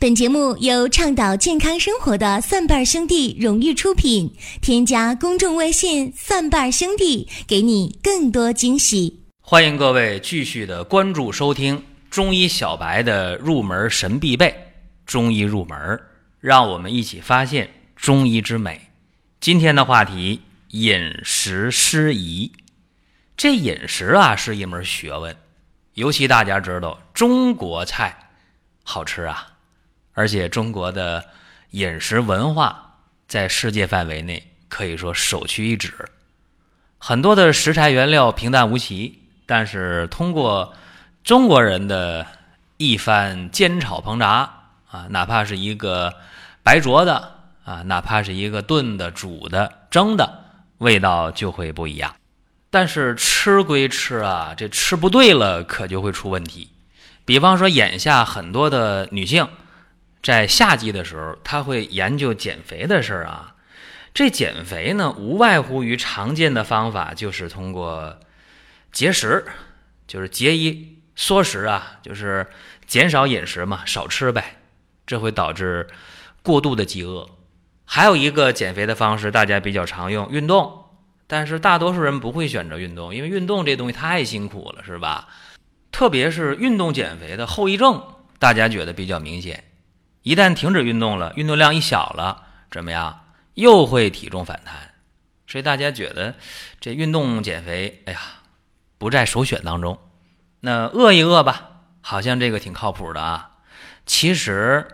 本节目由倡导健康生活的蒜瓣兄弟荣誉出品。添加公众微信“蒜瓣兄弟”，给你更多惊喜。欢迎各位继续的关注收听中医小白的入门神必备《中医入门》，让我们一起发现中医之美。今天的话题：饮食失宜。这饮食啊，是一门学问，尤其大家知道中国菜好吃啊。而且中国的饮食文化在世界范围内可以说首屈一指，很多的食材原料平淡无奇，但是通过中国人的一番煎炒烹炸啊，哪怕是一个白灼的啊，哪怕是一个炖的、煮的、蒸的，味道就会不一样。但是吃归吃啊，这吃不对了可就会出问题。比方说眼下很多的女性。在夏季的时候，他会研究减肥的事儿啊。这减肥呢，无外乎于常见的方法，就是通过节食，就是节衣缩食啊，就是减少饮食嘛，少吃呗。这会导致过度的饥饿。还有一个减肥的方式，大家比较常用，运动。但是大多数人不会选择运动，因为运动这东西太辛苦了，是吧？特别是运动减肥的后遗症，大家觉得比较明显。一旦停止运动了，运动量一小了，怎么样？又会体重反弹。所以大家觉得这运动减肥，哎呀，不在首选当中。那饿一饿吧，好像这个挺靠谱的啊。其实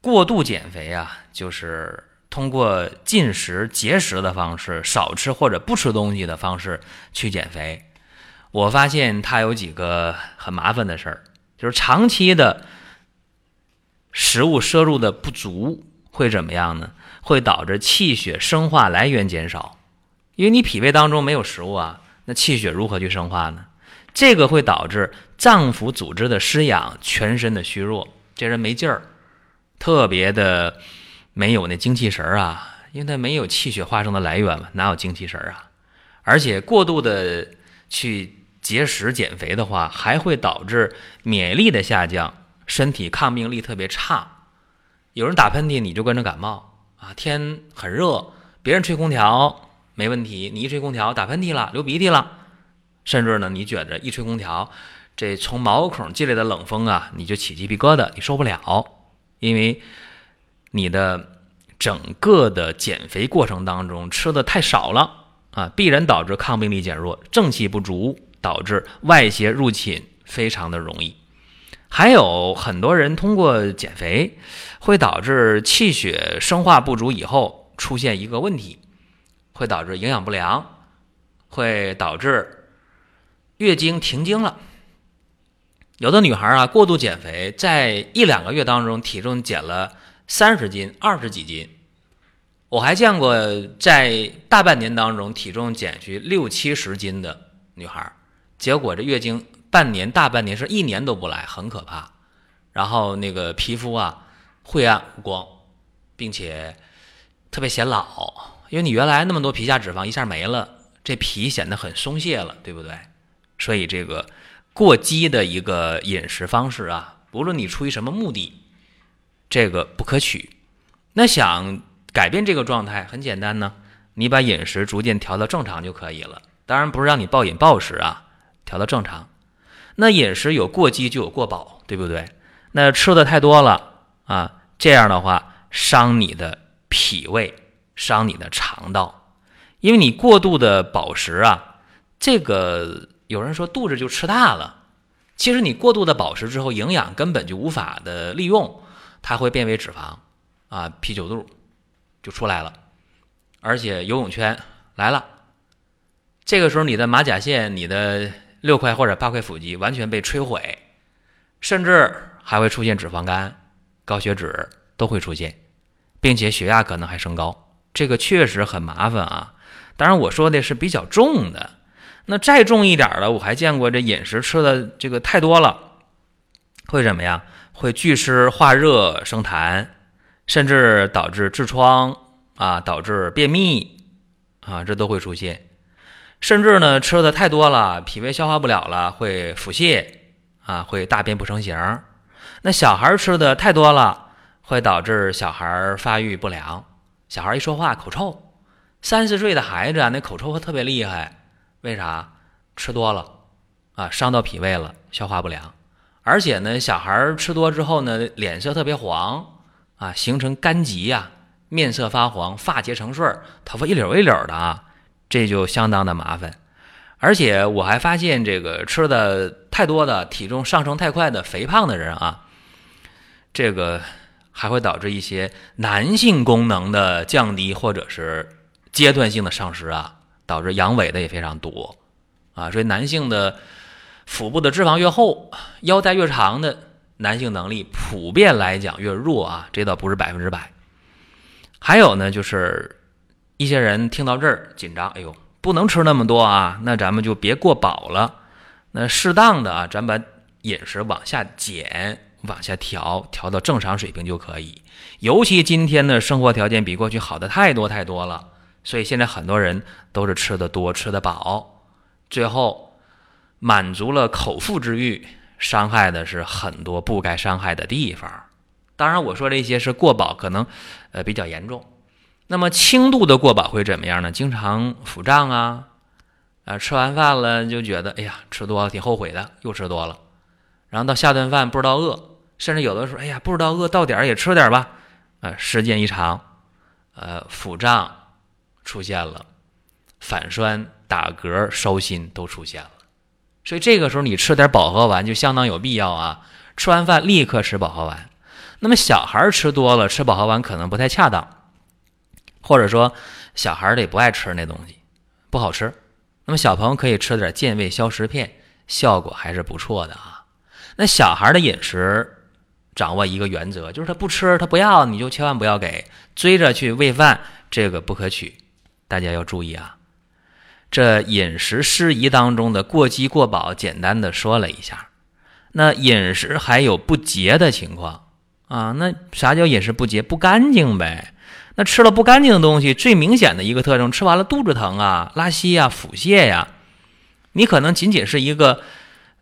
过度减肥啊，就是通过进食节食的方式，少吃或者不吃东西的方式去减肥。我发现它有几个很麻烦的事儿，就是长期的。食物摄入的不足会怎么样呢？会导致气血生化来源减少，因为你脾胃当中没有食物啊，那气血如何去生化呢？这个会导致脏腑组织的失养，全身的虚弱，这人没劲儿，特别的没有那精气神儿啊，因为他没有气血化生的来源嘛，哪有精气神儿啊？而且过度的去节食减肥的话，还会导致免疫力的下降。身体抗病力特别差，有人打喷嚏你就跟着感冒啊！天很热，别人吹空调没问题，你一吹空调打喷嚏了、流鼻涕了，甚至呢你觉着一吹空调，这从毛孔进来的冷风啊，你就起鸡皮疙瘩，你受不了，因为你的整个的减肥过程当中吃的太少了啊，必然导致抗病力减弱，正气不足，导致外邪入侵非常的容易。还有很多人通过减肥，会导致气血生化不足，以后出现一个问题，会导致营养不良，会导致月经停经了。有的女孩啊，过度减肥，在一两个月当中，体重减了三十斤、二十几斤。我还见过在大半年当中，体重减去六七十斤的女孩，结果这月经。半年、大半年是一年都不来，很可怕。然后那个皮肤啊，晦暗无光，并且特别显老，因为你原来那么多皮下脂肪一下没了，这皮显得很松懈了，对不对？所以这个过激的一个饮食方式啊，不论你出于什么目的，这个不可取。那想改变这个状态，很简单呢，你把饮食逐渐调到正常就可以了。当然不是让你暴饮暴食啊，调到正常。那饮食有过饥就有过饱，对不对？那吃的太多了啊，这样的话伤你的脾胃，伤你的肠道，因为你过度的饱食啊，这个有人说肚子就吃大了，其实你过度的饱食之后，营养根本就无法的利用，它会变为脂肪啊，啤酒肚就出来了，而且游泳圈来了，这个时候你的马甲线，你的。六块或者八块腹肌完全被摧毁，甚至还会出现脂肪肝、高血脂都会出现，并且血压可能还升高，这个确实很麻烦啊。当然我说的是比较重的，那再重一点的，我还见过这饮食吃的这个太多了，会怎么样？会聚湿化热生痰，甚至导致痔疮啊，导致便秘啊，这都会出现。甚至呢，吃的太多了，脾胃消化不了了，会腹泻啊，会大便不成形。那小孩吃的太多了，会导致小孩发育不良。小孩一说话口臭，三四岁的孩子啊，那口臭特别厉害。为啥？吃多了啊，伤到脾胃了，消化不良。而且呢，小孩吃多之后呢，脸色特别黄啊，形成肝疾呀，面色发黄，发结成穗儿，头发一绺一绺的啊，这就相当的麻烦。而且我还发现，这个吃的太多的、体重上升太快的肥胖的人啊，这个还会导致一些男性功能的降低，或者是阶段性的丧失啊，导致阳痿的也非常多啊。所以男性的腹部的脂肪越厚，腰带越长的男性能力普遍来讲越弱啊，这倒不是百分之百。还有呢，就是一些人听到这儿紧张，哎呦。不能吃那么多啊，那咱们就别过饱了。那适当的啊，咱把饮食往下减，往下调，调到正常水平就可以。尤其今天的生活条件比过去好的太多太多了，所以现在很多人都是吃的多，吃的饱，最后满足了口腹之欲，伤害的是很多不该伤害的地方。当然，我说这些是过饱，可能呃比较严重。那么轻度的过饱会怎么样呢？经常腹胀啊，啊，吃完饭了就觉得哎呀，吃多了挺后悔的，又吃多了，然后到下顿饭不知道饿，甚至有的时候哎呀不知道饿到点儿也吃点吧，啊，时间一长，呃，腹胀出现了，反酸、打嗝、烧心都出现了，所以这个时候你吃点饱和丸就相当有必要啊，吃完饭立刻吃饱和丸。那么小孩吃多了吃饱和丸可能不太恰当。或者说，小孩儿也不爱吃那东西，不好吃。那么小朋友可以吃点健胃消食片，效果还是不错的啊。那小孩的饮食掌握一个原则，就是他不吃，他不要，你就千万不要给追着去喂饭，这个不可取。大家要注意啊。这饮食失宜当中的过饥过饱，简单的说了一下。那饮食还有不洁的情况啊？那啥叫饮食不洁？不干净呗。那吃了不干净的东西，最明显的一个特征，吃完了肚子疼啊、拉稀呀、腹泻呀。你可能仅仅是一个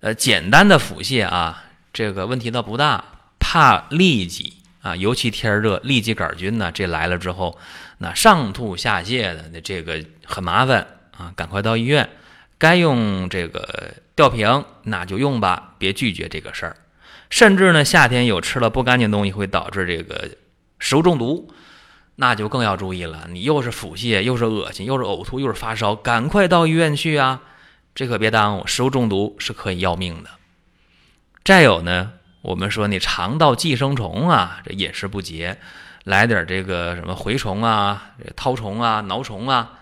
呃简单的腹泻啊，这个问题倒不大。怕痢疾啊，尤其天热，痢疾杆菌呢，这来了之后，那上吐下泻的，那这个很麻烦啊，赶快到医院。该用这个吊瓶，那就用吧，别拒绝这个事儿。甚至呢，夏天有吃了不干净东西，会导致这个食物中毒。那就更要注意了，你又是腹泻，又是恶心，又是呕吐，又是发烧，赶快到医院去啊！这可别耽误，食物中毒是可以要命的。再有呢，我们说你肠道寄生虫啊，这饮食不洁，来点这个什么蛔虫啊、绦虫啊、挠虫啊，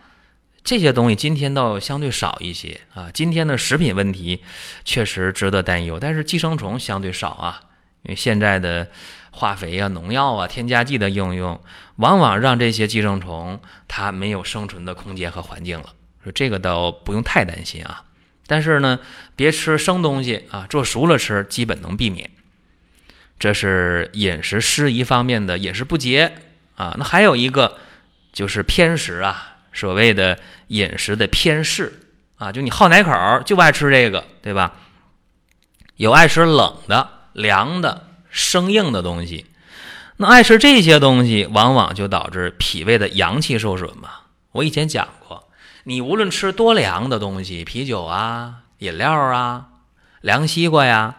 这些东西今天倒相对少一些啊。今天的食品问题确实值得担忧，但是寄生虫相对少啊，因为现在的。化肥啊、农药啊、添加剂的应用，往往让这些寄生虫它没有生存的空间和环境了。说这个倒不用太担心啊。但是呢，别吃生东西啊，做熟了吃基本能避免。这是饮食失宜方面的饮食不洁啊。那还有一个就是偏食啊，所谓的饮食的偏嗜啊，就你好哪口就爱吃这个，对吧？有爱吃冷的、凉的。生硬的东西，那爱吃这些东西，往往就导致脾胃的阳气受损嘛。我以前讲过，你无论吃多凉的东西，啤酒啊、饮料啊、凉西瓜呀，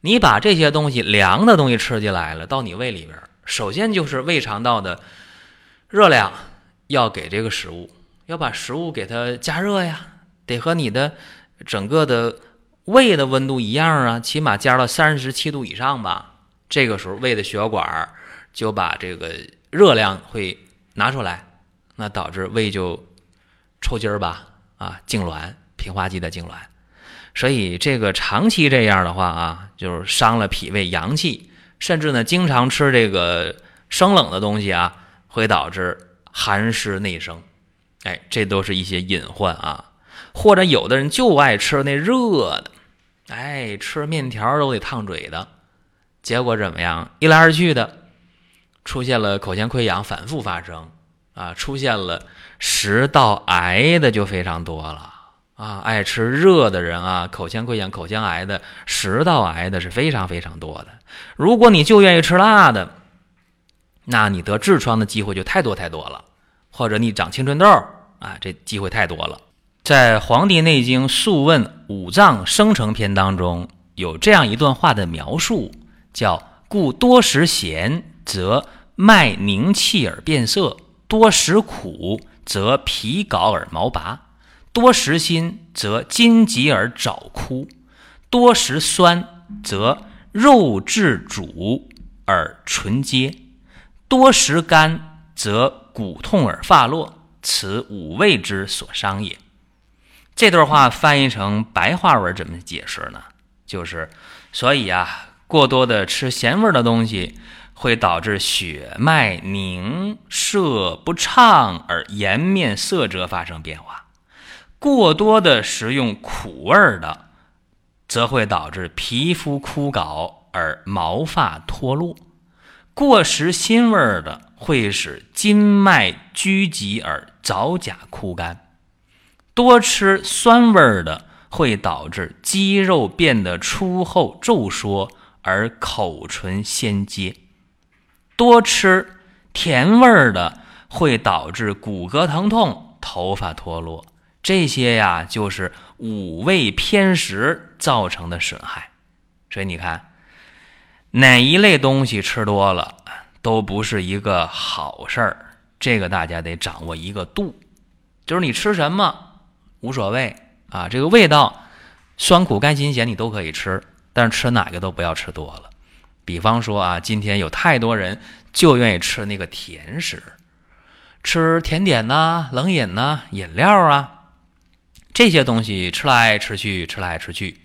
你把这些东西凉的东西吃进来了，到你胃里边，首先就是胃肠道的热量要给这个食物，要把食物给它加热呀，得和你的整个的胃的温度一样啊，起码加到三十七度以上吧。这个时候，胃的血管就把这个热量会拿出来，那导致胃就抽筋儿吧，啊，痉挛，平滑肌的痉挛。所以这个长期这样的话啊，就是伤了脾胃阳气，甚至呢，经常吃这个生冷的东西啊，会导致寒湿内生。哎，这都是一些隐患啊。或者有的人就爱吃那热的，哎，吃面条都得烫嘴的。结果怎么样？一来二去的，出现了口腔溃疡反复发生，啊，出现了食道癌的就非常多了啊！爱吃热的人啊，口腔溃疡、口腔癌的、食道癌的是非常非常多的。如果你就愿意吃辣的，那你得痔疮的机会就太多太多了，或者你长青春痘啊，这机会太多了。在《黄帝内经·素问·五脏生成篇》当中，有这样一段话的描述，叫“故多食咸，则脉凝气而变色；多食苦，则皮槁而毛拔；多食辛，则筋急而爪枯；多食酸，则肉质煮而唇结；多食甘，则骨痛而发落。此五味之所伤也。”这段话翻译成白话文怎么解释呢？就是，所以啊，过多的吃咸味的东西，会导致血脉凝涩不畅，而颜面色泽发生变化；过多的食用苦味的，则会导致皮肤枯槁而毛发脱落；过食辛味的，会使筋脉拘急而爪甲枯干。多吃酸味儿的会导致肌肉变得粗厚皱缩，而口唇先接；多吃甜味儿的会导致骨骼疼痛、头发脱落。这些呀，就是五味偏食造成的损害。所以你看，哪一类东西吃多了都不是一个好事儿。这个大家得掌握一个度，就是你吃什么。无所谓啊，这个味道酸苦甘辛咸你都可以吃，但是吃哪个都不要吃多了。比方说啊，今天有太多人就愿意吃那个甜食，吃甜点呐、冷饮呐、饮料啊，这些东西吃来吃去，吃来吃去，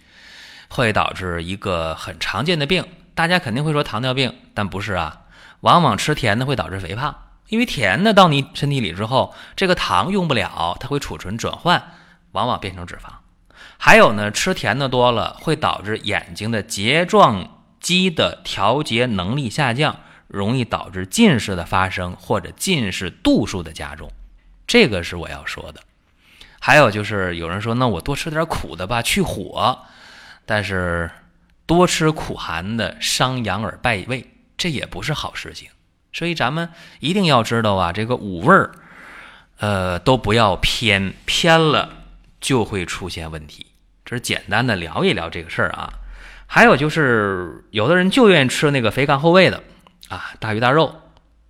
会导致一个很常见的病。大家肯定会说糖尿病，但不是啊，往往吃甜的会导致肥胖，因为甜的到你身体里之后，这个糖用不了，它会储存转换。往往变成脂肪，还有呢，吃甜的多了会导致眼睛的睫状肌的调节能力下降，容易导致近视的发生或者近视度数的加重，这个是我要说的。还有就是有人说，那我多吃点苦的吧，去火，但是多吃苦寒的伤阳而败胃，这也不是好事情。所以咱们一定要知道啊，这个五味儿，呃，都不要偏偏了。就会出现问题，这是简单的聊一聊这个事儿啊。还有就是，有的人就愿意吃那个肥甘厚味的啊，大鱼大肉，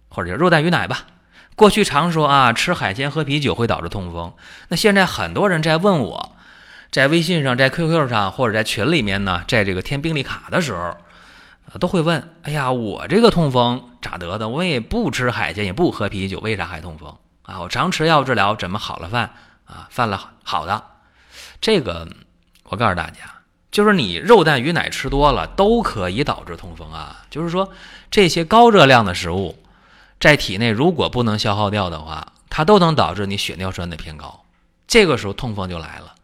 或者叫肉蛋鱼奶吧。过去常说啊，吃海鲜喝啤酒会导致痛风。那现在很多人在问我，在微信上、在 QQ 上或者在群里面呢，在这个填病历卡的时候，都会问：哎呀，我这个痛风咋得的？我也不吃海鲜，也不喝啤酒，为啥还痛风啊？我常吃药治疗，怎么好了犯？啊，犯了好的，这个我告诉大家，就是你肉蛋鱼奶吃多了都可以导致痛风啊。就是说，这些高热量的食物在体内如果不能消耗掉的话，它都能导致你血尿酸的偏高，这个时候痛风就来了。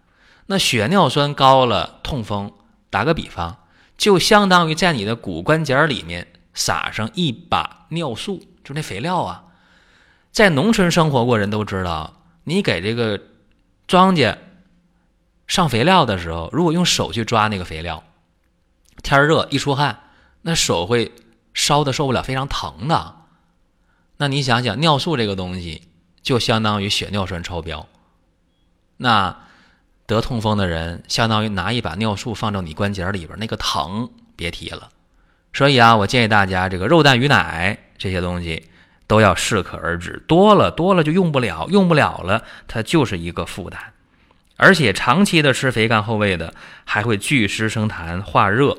那血尿酸高了，痛风，打个比方，就相当于在你的骨关节里面撒上一把尿素，就那肥料啊。在农村生活过人都知道，你给这个。庄稼上肥料的时候，如果用手去抓那个肥料，天热一出汗，那手会烧的受不了，非常疼的。那你想想，尿素这个东西就相当于血尿酸超标，那得痛风的人相当于拿一把尿素放到你关节里边，那个疼别提了。所以啊，我建议大家，这个肉蛋鱼奶这些东西。都要适可而止，多了多了就用不了，用不了了，它就是一个负担。而且长期的吃肥甘厚味的，还会聚湿生痰、化热，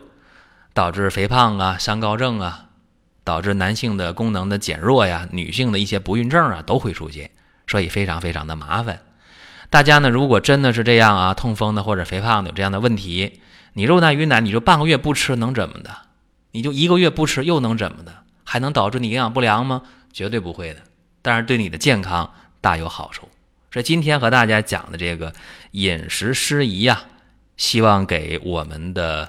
导致肥胖啊、三高症啊，导致男性的功能的减弱呀，女性的一些不孕症啊都会出现，所以非常非常的麻烦。大家呢，如果真的是这样啊，痛风的或者肥胖的有这样的问题，你肉蛋鱼奶你就半个月不吃能怎么的？你就一个月不吃又能怎么的？还能导致你营养不良吗？绝对不会的，但是对你的健康大有好处。所以今天和大家讲的这个饮食失宜呀，希望给我们的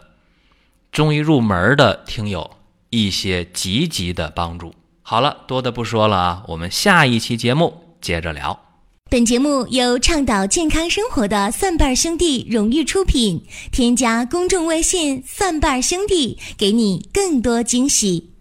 中医入门的听友一些积极的帮助。好了，多的不说了啊，我们下一期节目接着聊。本节目由倡导健康生活的蒜瓣兄弟荣誉出品，添加公众微信“蒜瓣兄弟”，给你更多惊喜。